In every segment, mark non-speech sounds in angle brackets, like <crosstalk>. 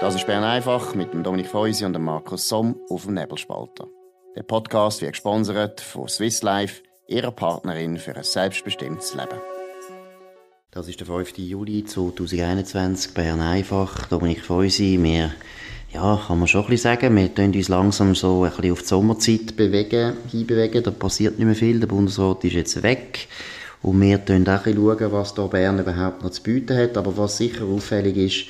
Das ist Bern einfach mit dem Dominik Feusi und dem Markus Somm auf dem Nebelspalter. Der Podcast wird gesponsert von Swiss Life, ihrer Partnerin für ein selbstbestimmtes Leben. Das ist der 5. Juli 2021, Bern einfach, Dominik Feusi. Wir, ja, kann man schon ein bisschen sagen, wir tun uns langsam so ein bisschen auf die Sommerzeit bewegen, hinbewegen. Da passiert nicht mehr viel, der Bundesrat ist jetzt weg. Und wir schauen auch ein bisschen, was da Bern überhaupt noch zu bieten hat. Aber was sicher auffällig ist,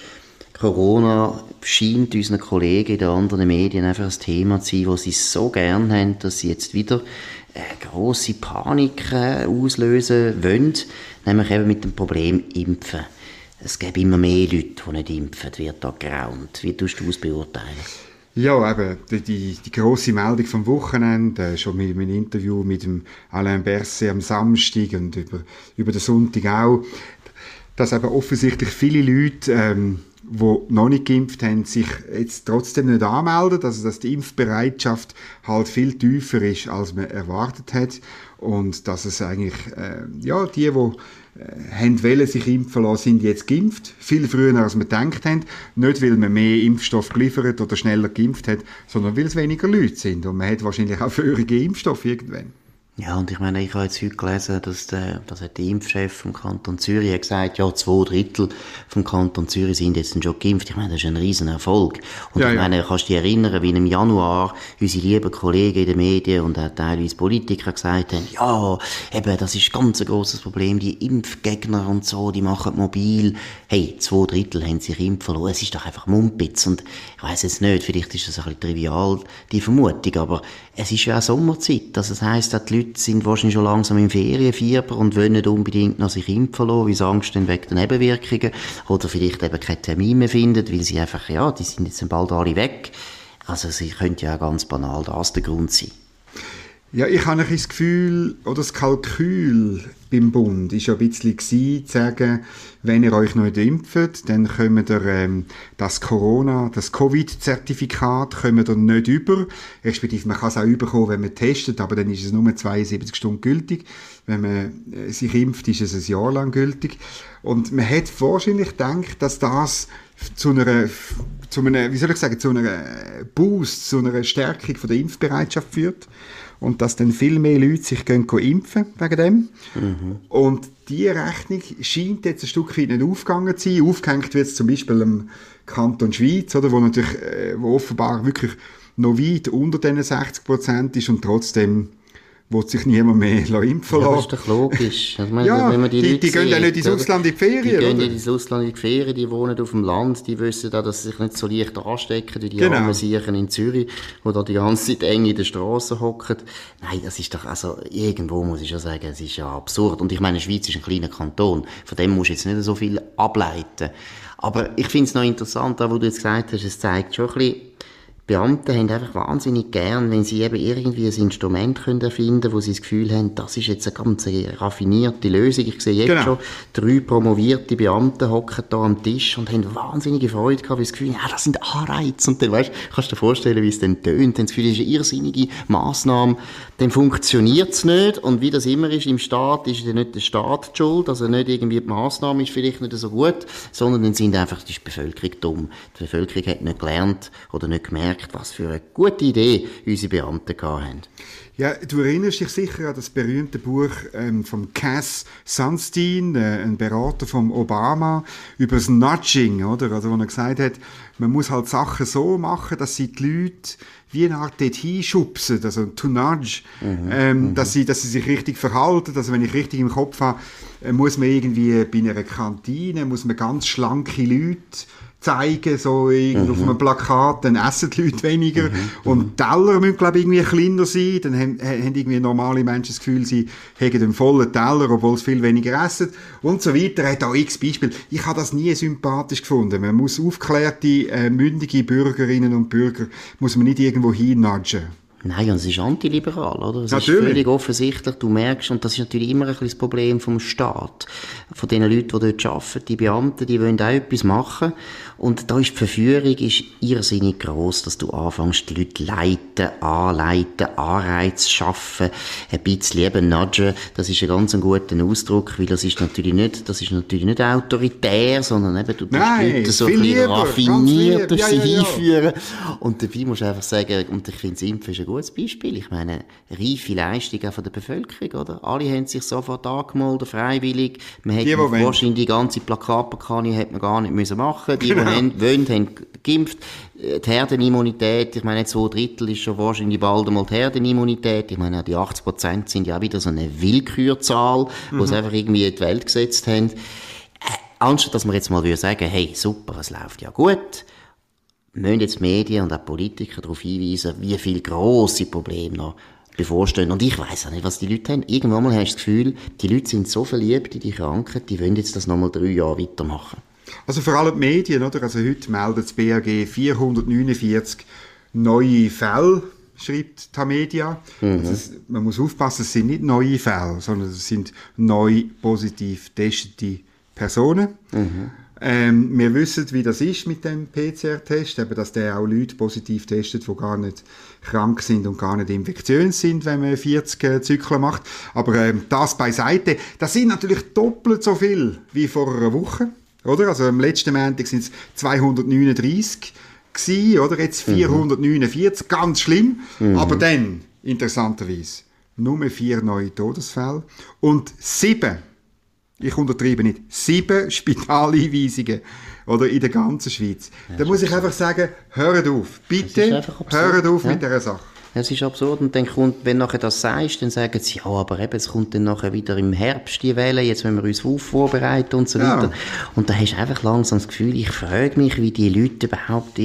Corona scheint unseren Kollegen in den anderen Medien einfach ein Thema zu sein, das sie so gern haben, dass sie jetzt wieder eine grosse Panik äh, auslösen wollen, nämlich eben mit dem Problem Impfen. Es gibt immer mehr Leute, die nicht impfen, wird da geraunt. Wie tust du es beurteilen? Ja, eben, die, die, die grosse Meldung vom Wochenende, äh, schon mit meinem Interview mit dem Alain Berset am Samstag und über, über den Sonntag auch, dass eben offensichtlich viele Leute ähm, die noch nicht geimpft haben, sich jetzt trotzdem nicht anmelden, also dass die Impfbereitschaft halt viel tiefer ist, als man erwartet hat. Und dass es eigentlich, äh, ja, die, die äh, haben wollen, sich impfen lassen, sind jetzt geimpft, viel früher als wir gedacht haben, nicht weil man mehr Impfstoff geliefert oder schneller geimpft hat, sondern weil es weniger Leute sind. Und man hat wahrscheinlich auch frühere Impfstoff irgendwann. Ja, und ich meine, ich habe jetzt heute gelesen, dass der, dass der Impfchef vom Kanton Zürich hat gesagt, ja, zwei Drittel vom Kanton Zürich sind jetzt schon geimpft. Ich meine, das ist ein riesen Erfolg. Und ja, ich meine, kannst du dich erinnern, wie im Januar unsere lieben Kollegen in den Medien und auch teilweise Politiker gesagt haben, ja, eben, das ist ganz ein grosses Problem, die Impfgegner und so, die machen mobil. Hey, zwei Drittel haben sich impfen lassen. Es ist doch einfach Mumpitz. Und ich weiss jetzt nicht, vielleicht ist das ein bisschen trivial, die Vermutung, aber es ist ja auch Sommerzeit. Also das heisst, die Leute sind wahrscheinlich schon langsam im Ferienfieber und wollen nicht unbedingt noch sich impfen lassen, weil sie Angst haben wegen der Nebenwirkungen oder vielleicht eben keinen Termin mehr finden, weil sie einfach, ja, die sind jetzt bald alle weg. Also sie könnte ja ganz banal das der Grund sein. Ja, ich habe ein das Gefühl, oder das Kalkül beim Bund ist ja ein bisschen zu sagen, wenn ihr euch nicht impft, dann kommt ihr ähm, das Corona, das Covid-Zertifikat kommt ihr nicht über. Respektive, man kann es auch überkommen, wenn man testet, aber dann ist es nur 72 Stunden gültig. Wenn man äh, sich impft, ist es ein Jahr lang gültig. Und man hat wahrscheinlich gedacht, dass das zu einer, zu einer, wie soll ich sagen, zu einer Boost, zu einer Stärkung von der Impfbereitschaft führt und dass dann viel mehr Leute sich gehen, gehen impfen wegen dem. Mhm. Und die Rechnung scheint jetzt ein Stück weit aufgegangen zu sein. Aufgehängt wird es zum Beispiel im Kanton Schweiz, oder, wo natürlich, äh, wo offenbar wirklich noch weit unter diesen 60 Prozent ist und trotzdem will sich niemand mehr <laughs> impfen lassen. Ja, das ist doch logisch. Also, meine, ja, wenn man die, die, die gehen ja nicht ins Ausland in die Ferien, Die gehen nicht ins Ausland in die Ferien, die wohnen auf dem Land, die wissen auch, dass sie sich nicht so leicht anstecken wie die genau. armen Siechen in Zürich, die da die ganze Zeit eng in der Straße hocken. Nein, das ist doch, also, irgendwo muss ich schon sagen, es ist ja absurd. Und ich meine, die Schweiz ist ein kleiner Kanton. Von dem musst du jetzt nicht so viel ableiten. Aber ich finde es noch interessant, auch, wo du jetzt gesagt hast, es zeigt schon ein bisschen, Beamte haben einfach wahnsinnig gern, wenn sie eben irgendwie ein Instrument können erfinden wo sie das Gefühl haben, das ist jetzt eine ganz raffinierte Lösung. Ich sehe jetzt genau. schon drei promovierte Beamte hocken da am Tisch und haben wahnsinnige Freude gehabt, weil sie das Gefühl haben, ja, das sind Anreize. Und dann, weißt, kannst du dir vorstellen, wie es dann tönt. Dann das Gefühl, das ist eine irrsinnige Massnahme. Dann funktioniert es nicht. Und wie das immer ist, im Staat ist ja nicht der Staat die schuld. Also nicht irgendwie die Massnahme ist vielleicht nicht so gut, sondern dann sind einfach die Bevölkerung dumm. Die Bevölkerung hat nicht gelernt oder nicht gemerkt, gemerkt, was für eine gute Idee unsere Beamten hatten. Ja, du erinnerst dich sicher an das berühmte Buch ähm, von Cass Sunstein, äh, ein Berater von Obama, über das Nudging, oder? Also, wo er gesagt hat, man muss halt Sachen so machen, dass sie die Leute wie eine Art dort hinschubsen, also to nudge, mhm, ähm, mhm. dass, sie, dass sie sich richtig verhalten. Also wenn ich richtig im Kopf habe, äh, muss man irgendwie bei einer Kantine, muss man ganz schlanke Leute zeigen, so mhm. auf einem Plakat, dann essen die Leute weniger. Mhm. Und Teller müssen, glaube ich, irgendwie kleiner sein. Dann haben, haben irgendwie normale Menschen das Gefühl, sie haben einen vollen Teller, obwohl sie viel weniger essen. Und so weiter. Er hat auch x Beispiele. Ich habe das nie sympathisch gefunden. Man muss aufklärte, äh, mündige Bürgerinnen und Bürger, muss man nicht irgendwo hinnudgen. Nein, und es ist antiliberal, oder? Es natürlich. ist völlig offensichtlich. Du merkst, und das ist natürlich immer ein bisschen das Problem vom Staat, von den Leuten, die dort arbeiten, die Beamten, die wollen auch etwas machen. Und da ist die Verführung ist irrsinnig groß, dass du anfängst, die Leute leiten, anleiten, Anreiz schaffen, ein bisschen eben nudgen. Das ist ein ganz ein guter Ausdruck, weil das ist natürlich nicht, das ist natürlich nicht autoritär, sondern eben, du Nein, Leute so ein bisschen raffiniert durch ja, sie ja, ja. hinführen. Und dabei musst du einfach sagen, und ich finde, das Impfen ist ein gutes Beispiel. Ich meine, reife Leistung auch von der Bevölkerung, oder? Alle haben sich sofort angemeldet, freiwillig. Man hätte wahrscheinlich die ganze Plakatkampagne hätte man gar nicht müssen machen. Die, genau. die haben, wollen, haben geimpft. Die Herdenimmunität, ich meine, zwei Drittel ist schon wahrscheinlich bald einmal die Herdenimmunität. Ich meine, die 80 Prozent sind ja wieder so eine Willkürzahl, mhm. wo sie einfach irgendwie in die Welt gesetzt haben. Äh, anstatt dass man jetzt mal sagen hey, super, es läuft ja gut, müssen jetzt die Medien und auch Politiker darauf hinweisen, wie viele grosse Probleme noch bevorstehen. Und ich weiß auch nicht, was die Leute haben. Irgendwann mal hast du das Gefühl, die Leute sind so verliebt in die Krankheit, die wollen jetzt das nochmal drei Jahre weitermachen. Also vor allem die Medien, oder? Also heute meldet das BAG 449 neue Fälle, schreibt Tamedia. Mhm. Also man muss aufpassen, es sind nicht neue Fälle, sondern es sind neu positiv testete Personen. Mhm. Ähm, wir wissen, wie das ist mit dem PCR-Test, eben, dass der auch Leute positiv testet, die gar nicht krank sind und gar nicht infektiös sind, wenn man 40 äh, Zyklen macht. Aber ähm, das beiseite. Das sind natürlich doppelt so viel wie vor einer Woche. Oder? Also am letzten Montag sind es 239 gewesen, oder? Jetzt 449, mhm. ganz schlimm. Mhm. Aber dann, interessanterweise, nur vier neue Todesfälle und sieben ich untertreibe nicht, sieben <laughs> Spitaleinweisungen oder in der ganzen Schweiz. Ja, da muss ich einfach sagen, hört auf, bitte hört auf ja. mit dieser Sache. Es ist absurd. Und dann kommt, wenn nachher das sagst, dann sagen sie, ja, aber eben, es kommt dann nachher wieder im Herbst die Welle, jetzt müssen wir uns auf vorbereiten und so weiter. Ja. Und da hast du einfach langsam das Gefühl, ich frage mich, wie die Leute überhaupt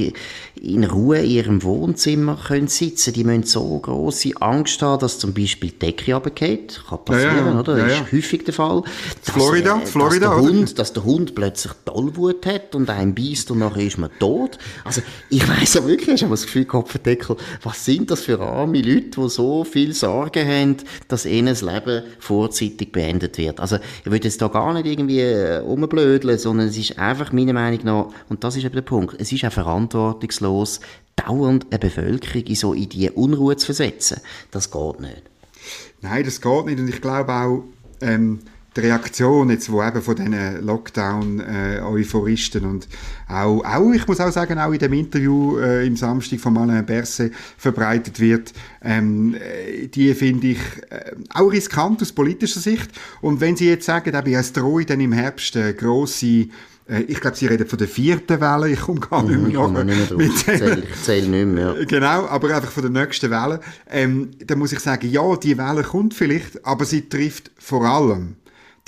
in Ruhe in ihrem Wohnzimmer können sitzen. Die müssen so große Angst haben, dass zum Beispiel die Decke runtergeht. Kann passieren, ja, ja. oder? Das ist häufig der Fall. Dass, Florida, äh, Florida, dass der, Hund, dass der Hund plötzlich Tollwut hat und einen beißt und nachher ist man tot. Also, ich weiss ja wirklich, ich habe das Gefühl, Kopfendeckel, was sind das für arme Leute, die so viel Sorgen haben, dass ihnen das Leben vorzeitig beendet wird. Also, ich will jetzt da gar nicht irgendwie äh, umblödeln, sondern es ist einfach meiner Meinung nach, und das ist eben der Punkt, es ist auch verantwortungslos aussichtslos, dauernd eine Bevölkerung in so in die Unruhe zu versetzen. Das geht nicht. Nein, das geht nicht. Und ich glaube auch, ähm, die Reaktion jetzt, wo eben von diesen Lockdown-Euphoristen äh, und auch, auch, ich muss auch sagen, auch in dem Interview äh, im Samstag von Alain Berset verbreitet wird, ähm, äh, die finde ich äh, auch riskant aus politischer Sicht. Und wenn Sie jetzt sagen, eben, es droht dann im Herbst eine grosse äh, ich glaube, Sie reden von der vierten Welle. Ich komme gar nicht mehr, mhm, nicht mehr. Zähl, ich zähle nicht mehr. Genau, aber einfach von der nächsten Welle. Ähm, da muss ich sagen, ja, die Welle kommt vielleicht, aber sie trifft vor allem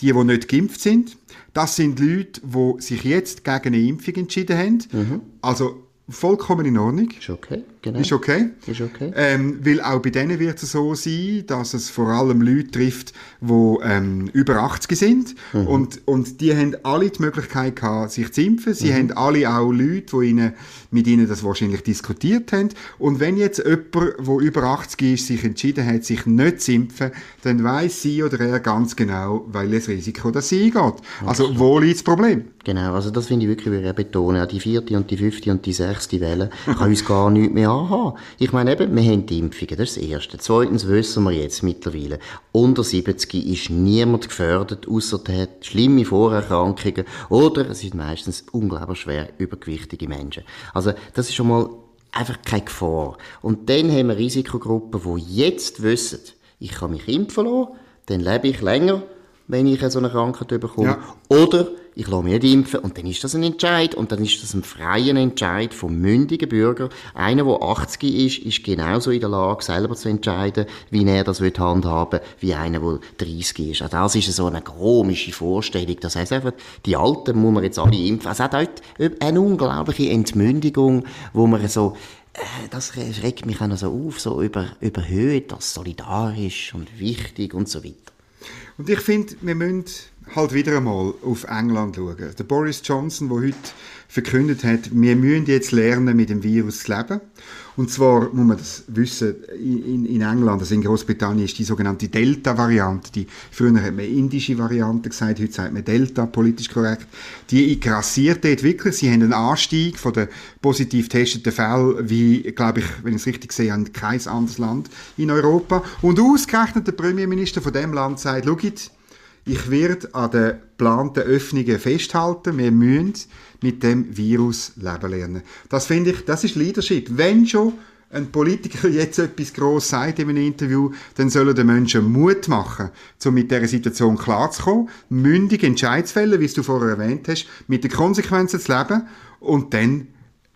die, die nicht geimpft sind. Das sind Leute, die sich jetzt gegen eine Impfung entschieden haben. Mhm. Also vollkommen in Ordnung. Ist okay, genau. Ist okay. Ist okay. Ähm, weil auch bei denen wird es so sein, dass es vor allem Leute trifft, die ähm, über 80 sind. Mhm. Und, und die haben alle die Möglichkeit gehabt, sich zu impfen. Sie mhm. haben alle auch Leute, die ihnen, mit ihnen das wahrscheinlich diskutiert haben. Und wenn jetzt jemand, der über 80 ist, sich entschieden hat, sich nicht zu impfen, dann weiß sie oder er ganz genau, welches Risiko das sie eingeht. Also, wo liegt das Problem? Genau, also das finde ich wirklich, wie betonen. Die vierte und die fünfte und die sechste Welle kann uns gar nichts mehr anhaben. Ich meine eben, wir haben die Impfungen, das ist das Erste. Zweitens wissen wir jetzt mittlerweile, unter 70 ist niemand gefördert, außer der hat schlimme Vorerkrankungen oder es sind meistens unglaublich schwer übergewichtige Menschen. Also das ist schon mal einfach keine Gefahr. Und dann haben wir Risikogruppen, die jetzt wissen, ich kann mich impfen lassen, dann lebe ich länger, wenn ich so eine Krankheit bekomme. Ja. Oder ich lasse mich nicht impfen und dann ist das ein Entscheid und dann ist das ein freier Entscheid vom mündigen Bürger. Einer, der 80 ist, ist genauso in der Lage, selber zu entscheiden, wie er das handhaben will, wie einer, der 30 ist. Also das ist so eine komische Vorstellung. Das heisst einfach, die Alten muss man jetzt alle impfen. Es hat dort eine unglaubliche Entmündigung, wo man so äh, das regt mich auch noch so auf, so über, überhöht, das solidarisch und wichtig und so weiter. Und ich finde, wir müssen halt wieder einmal auf England schauen. Der Boris Johnson, der heute verkündet hat, wir müssen jetzt lernen, mit dem Virus zu leben. Und zwar muss man das wissen, in, in England, also in Großbritannien, ist die sogenannte Delta-Variante, die früher hat man indische Variante gesagt, heute sagt man Delta, politisch korrekt, die grassiert dort wirklich. Sie haben einen Anstieg von den positiv testeten Fällen, wie, glaube ich, wenn ich es richtig sehe, an kein anderes Land in Europa. Und ausgerechnet der Premierminister von dem Land sagt, schau ich werde an den geplanten Öffnungen festhalten. Wir müssen mit dem Virus leben lernen. Das finde ich, das ist Leadership. Wenn schon ein Politiker <laughs> jetzt etwas gross sagt in einem Interview, dann sollen den Menschen Mut machen, um mit dieser Situation klarzukommen, mündig Entscheidungsfälle, wie du vorher erwähnt hast, mit den Konsequenzen zu leben und dann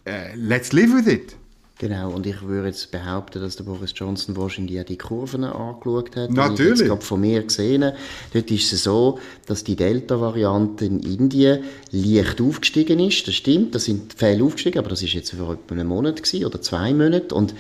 uh, let's live with it. Genau, und ich würde jetzt behaupten, dass der Boris Johnson wahrscheinlich auch die Kurven angeschaut hat. Natürlich. Ich jetzt von mir gesehen Dort ist es so, dass die Delta-Variante in Indien leicht aufgestiegen ist. Das stimmt, da sind Fälle aufgestiegen, aber das ist jetzt vor etwa einem Monat gewesen, oder zwei Monaten. Und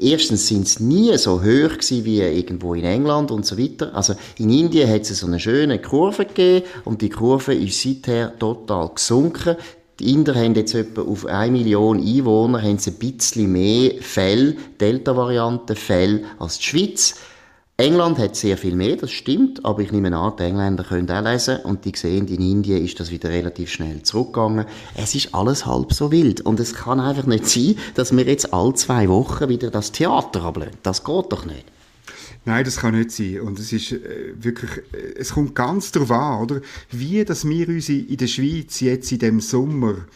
Erstens sind es nie so hoch gewesen wie irgendwo in England und so weiter. Also in Indien hat es so eine schöne Kurve gegeben und die Kurve ist seither total gesunken. Die Inder haben jetzt etwa auf 1 Million Einwohner haben sie ein bisschen mehr Fälle, Delta-Varianten-Fälle als die Schweiz. England hat sehr viel mehr, das stimmt, aber ich nehme an, die Engländer können auch lesen und die sehen, in Indien ist das wieder relativ schnell zurückgegangen. Es ist alles halb so wild und es kann einfach nicht sein, dass wir jetzt alle zwei Wochen wieder das Theater ablehnen. Das geht doch nicht. Nein, das kann nicht sein. Und es ist äh, wirklich, äh, es kommt ganz darauf an, oder? Wie, dass wir uns in der Schweiz jetzt in dem Sommer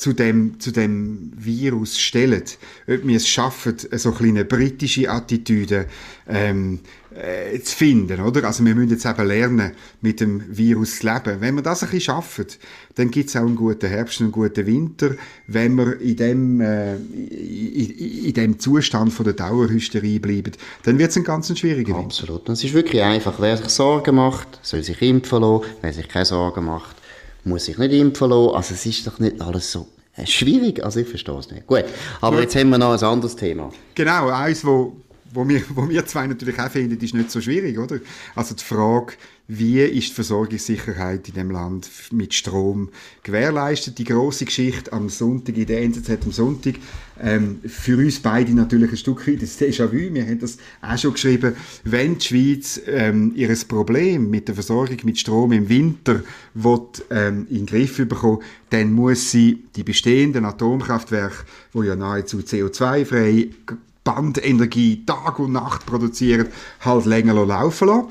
zu dem, zu dem Virus stellen. Ob wir es schaffen, so eine britische Attitüde ähm, äh, zu finden, oder? Also wir müssen jetzt eben lernen, mit dem Virus zu leben. Wenn wir das ein bisschen schaffen, dann gibt es auch einen guten Herbst und einen guten Winter. Wenn wir in dem, äh, in, in, dem Zustand von der Dauerhysterie bleiben, dann wird es ein ganz schwieriger Winter. Absolut. Es ist wirklich einfach. Wer sich Sorgen macht, soll sich impfen lassen. Wer sich keine Sorgen macht, muss sich nicht impfen lassen. Also es ist doch nicht alles so äh, schwierig. Also ich verstehe es nicht. Gut, aber Gut. jetzt haben wir noch ein anderes Thema. Genau, eins, wo, wo, wir, wo wir zwei natürlich auch finden, ist nicht so schwierig, oder? Also die Frage, wie ist die Versorgungssicherheit in dem Land mit Strom gewährleistet? Die große Geschichte am Sonntag, in der NZZ am Sonntag, ähm, für uns beide natürlich ein Stück weit das Déjà-vu. Wir haben das auch schon geschrieben. Wenn die Schweiz ähm, ihr Problem mit der Versorgung mit Strom im Winter will, ähm, in den Griff bekommen, dann muss sie die bestehenden Atomkraftwerke, wo ja nahezu CO2-frei Bandenergie Tag und Nacht produzieren, halt länger laufen lassen.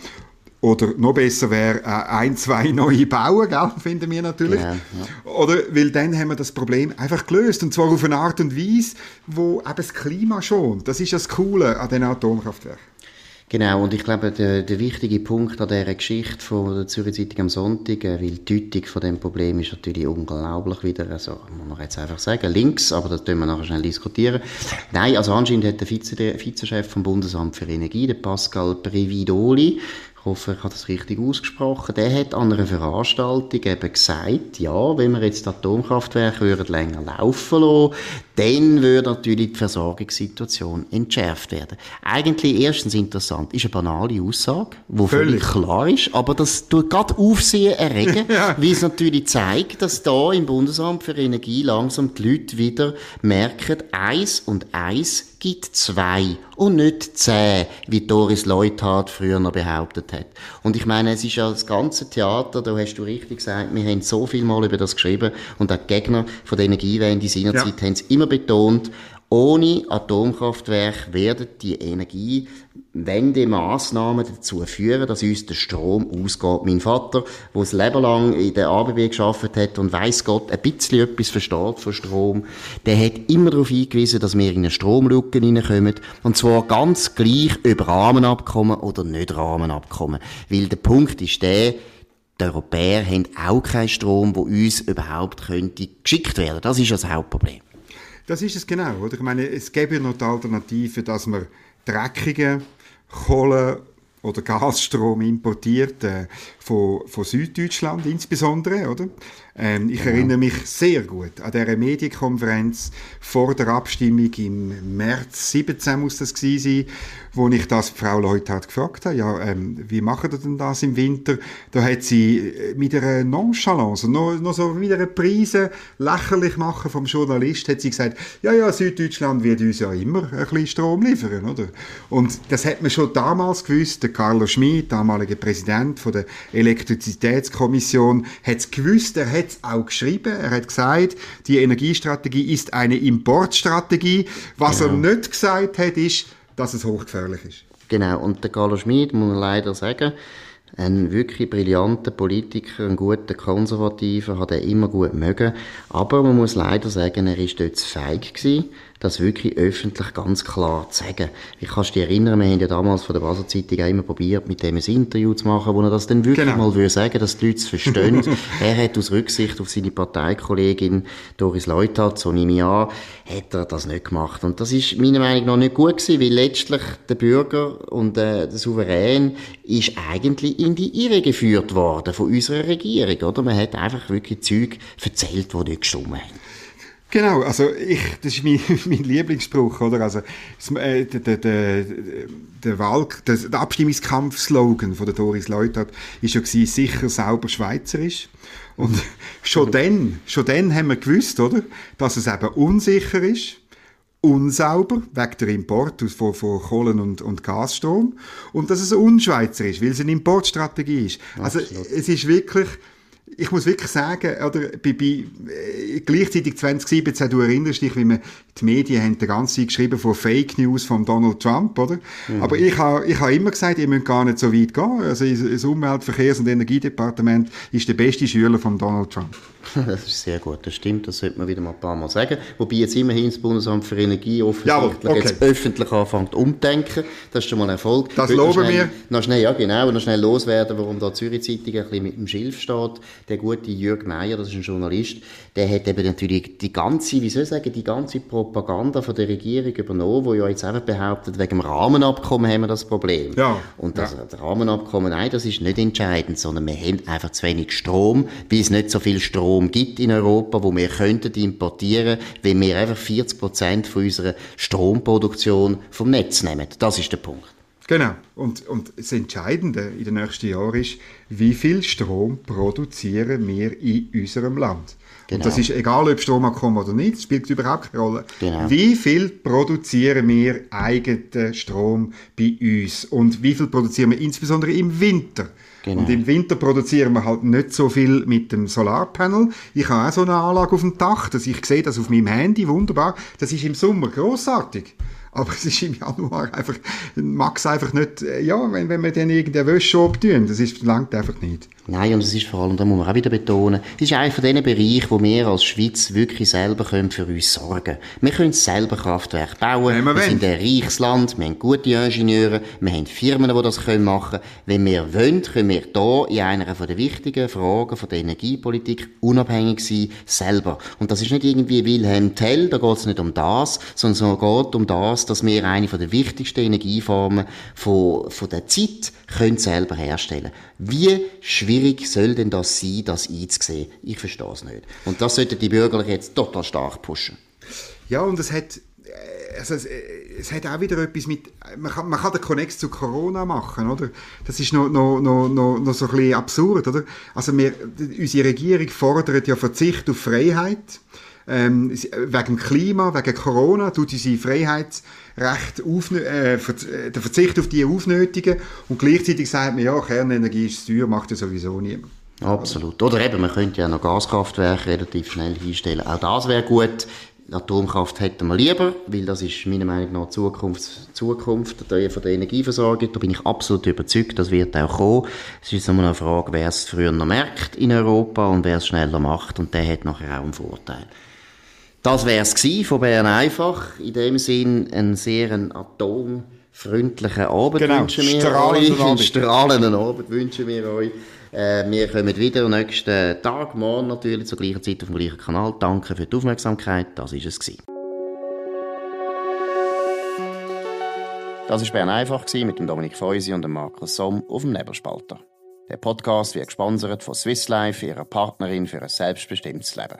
Oder noch besser wäre äh, ein, zwei neue bauen, gell? finden wir natürlich. Ja, ja. Oder, weil dann haben wir das Problem einfach gelöst. Und zwar auf eine Art und Weise, wo eben das Klima schont. Das ist das Coole an den Atomkraftwerken. Genau, und ich glaube, der, der wichtige Punkt an dieser Geschichte von der Zürich Zeitung am Sonntag, äh, weil die Deutung von dem Problem ist natürlich unglaublich wieder, also muss man jetzt einfach sagen, links, aber das können wir nachher schnell diskutieren. Nein, also anscheinend hat der Vize, der Vizechef vom Bundesamt für Energie, der Pascal Previdoli, ich hoffe, ich habe das richtig ausgesprochen, der hat an einer Veranstaltung eben gesagt, ja, wenn wir jetzt Atomkraftwerke würden länger laufen lassen, dann würde natürlich die Versorgungssituation entschärft werden. Eigentlich erstens interessant, ist eine banale Aussage, die völlig klar ist, aber das tut gerade Aufsehen erregen, <laughs> ja. weil es natürlich zeigt, dass da im Bundesamt für Energie langsam die Leute wieder merken, eins und eins gibt zwei und nicht zehn, wie Doris Leuthard früher noch behauptet hat. Und ich meine, es ist ja das ganze Theater, da hast du richtig gesagt, wir haben so viel mal über das geschrieben und auch die Gegner von der Energiewende seinerzeit ja. haben es immer betont, ohne Atomkraftwerk werden die Energiewendemaßnahmen dazu führen, dass uns der Strom ausgeht. Mein Vater, der das Leben lang in der ABB geschafft hat und weiß Gott ein bisschen etwas versteht von Strom, der hat immer darauf hingewiesen, dass wir in eine Stromlücke hineinkommen. Und zwar ganz gleich über Rahmenabkommen oder nicht Rahmenabkommen. Weil der Punkt ist der, die Europäer haben auch keinen Strom, der uns überhaupt könnte geschickt werden. Das ist das Hauptproblem. Das ist es genau, oder? Ich meine, es gäbe ja noch die Alternative, dass man dreckigen Kohle oder Gasstrom importiert äh, von, von Süddeutschland insbesondere, oder? Ähm, ich ja. erinnere mich sehr gut an dieser Medienkonferenz vor der Abstimmung im März 17 muss das gewesen sein, wo ich das Frau Leuthardt gefragt habe, ja, ähm, wie machen ihr denn das im Winter? Da hat sie äh, mit einer Nonchalance, noch, noch so mit einer Prise lächerlich machen vom Journalist, hat sie gesagt, ja, ja, Süddeutschland wird uns ja immer ein bisschen Strom liefern, oder? Und das hat man schon damals gewusst, der Carlo Schmid, damaliger Präsident von der Elektrizitätskommission, hat es gewusst, er hat es auch geschrieben, er hat gesagt, die Energiestrategie ist eine Importstrategie. Was genau. er nicht gesagt hat, ist, dass es hochgefährlich ist. Genau, und der Carlo Schmid, muss man leider sagen, ein wirklich brillanter Politiker, ein guter Konservativer, hat er immer gut mögen. Aber man muss leider sagen, er ist dort zu feig gewesen das wirklich öffentlich ganz klar zu sagen. Ich kann dich erinnern, wir haben ja damals von der Basel Zeitung auch immer probiert, mit dem ein Interview zu machen, wo er das dann wirklich genau. mal würde sagen, dass die Leute es verstehen. <laughs> er hat aus Rücksicht auf seine Parteikollegin Doris Leuthard, so nehme ich an, hat er das nicht gemacht. Und das ist meiner Meinung nach nicht gut gewesen, weil letztlich der Bürger und äh, der Souverän ist eigentlich in die Irre geführt worden von unserer Regierung, oder? Man hat einfach wirklich Zeug erzählt, die nicht gestimmt haben. Genau, also ich, das ist mein, <laughs> mein Lieblingsspruch, oder? Also äh, der, der, der, Wahl, der, der Abstimmungskampf-Slogan von der Doris Leuthard ist ja gewesen, sicher sauber schweizerisch. Und <laughs> schon dann, schon dann haben wir gewusst, oder, dass es eben unsicher ist, unsauber, wegen der Import von, von Kohlen- und, und Gasstrom, und dass es unschweizerisch, ist, weil es eine Importstrategie ist. Also es ist wirklich ich muss wirklich sagen, oder, bei, bei, äh, gleichzeitig 2017, du erinnerst dich, wie wir, die Medien haben die ganze Zeit geschrieben von Fake News von Donald Trump, oder? Mhm. Aber ich habe ich ha immer gesagt, ihr müsst gar nicht so weit gehen. Also das Umwelt-, Verkehrs- und Energiedepartement ist der beste Schüler von Donald Trump. <laughs> Das ist sehr gut, das stimmt, das sollte man wieder mal ein paar Mal sagen. Wobei jetzt immerhin das Bundesamt für Energie offensichtlich ja, okay. jetzt öffentlich anfängt umdenken. Das ist schon mal ein Erfolg. Das loben wir. Noch schnell, ja genau, noch schnell loswerden, warum da Zürich Zeitung ein bisschen mit dem Schilf steht. Der gute Jürg Meier, das ist ein Journalist, der hat eben natürlich die ganze, wie soll ich sagen, die ganze Propaganda von der Regierung übernommen, wo ja jetzt einfach behauptet, wegen dem Rahmenabkommen haben wir das Problem. Ja. Und das, ja. Rahmenabkommen, nein, das ist nicht entscheidend, sondern wir haben einfach zu wenig Strom, weil es nicht so viel Strom Strom gibt in Europa, wo wir könnten importieren, wenn wir einfach 40 Prozent von unserer Stromproduktion vom Netz nehmen. Das ist der Punkt. Genau. Und, und das Entscheidende in den nächsten Jahren ist, wie viel Strom produzieren wir in unserem Land? Genau. Und das ist egal, ob Strom kommt oder nicht, spielt überhaupt keine Rolle. Genau. Wie viel produzieren wir eigenen Strom bei uns? Und wie viel produzieren wir insbesondere im Winter? Genau. Und im Winter produzieren wir halt nicht so viel mit dem Solarpanel. Ich habe auch so eine Anlage auf dem Dach, dass ich sehe das auf meinem Handy, wunderbar. Das ist im Sommer großartig. Aber es ist im Januar einfach, mag es einfach nicht, äh, ja, wenn, wenn wir dann irgendeine Wäsche abtun, das ist, langt einfach nicht. Nein, und es ist vor allem, da muss man auch wieder betonen, es ist einer von diesen Bereichen, wo wir als Schweiz wirklich selber können für uns sorgen Wir können selber Kraftwerke bauen, wir, wir sind ein reiches Land, wir haben gute Ingenieure, wir haben Firmen, die das können machen Wenn wir wollen, können wir hier in einer von der wichtigen Fragen von der Energiepolitik unabhängig sein, selber. Und das ist nicht irgendwie Wilhelm Tell, da geht es nicht um das, sondern es geht um das, dass wir eine von der wichtigsten Energieformen von, von der Zeit können selber herstellen. Wie schwierig soll denn das sein, das einzusehen? Ich verstehe es nicht. Und das sollten die Bürgerlichen jetzt total stark pushen. Ja, und es hat also es, es, hat auch wieder etwas mit, man kann, man kann den Connect zu Corona machen, oder? Das ist noch, noch, noch, noch, noch so ein bisschen absurd, oder? Also wir, unsere Regierung fordert ja Verzicht auf Freiheit, ähm, wegen Klima, wegen Corona, tut unsere Freiheitsrechte auf, äh, äh, den Verzicht auf die aufnötigen und gleichzeitig sagt man, ja, Kernenergie ist teuer, macht ja sowieso niemand. Absolut. Oder eben, man könnte ja noch Gaskraftwerke relativ schnell hinstellen. Auch das wäre gut. Atomkraft hätten wir lieber, weil das ist meiner Meinung nach Zukunft, Zukunft von der Energieversorgung. Da bin ich absolut überzeugt, das wird auch kommen. Es ist immer eine Frage, wer es früher noch merkt in Europa und wer es schneller macht und der hat nachher auch einen Vorteil. Das wäre es von Bern einfach. In dem Sinn einen sehr atomfreundlichen Abend genau, wünschen wir strahlenden euch. Abend. <laughs> strahlenden Abend wünschen wir euch. Äh, wir kommen wieder nächsten Tag, morgen natürlich, zur gleichen Zeit auf dem gleichen Kanal. Danke für die Aufmerksamkeit. Das war es gewesen. Das war Bern einfach mit dem Dominik Feusi und dem Markus Somm auf dem Nebelspalter. Der Podcast wird gesponsert von Swiss Life, ihrer Partnerin für ein selbstbestimmtes Leben.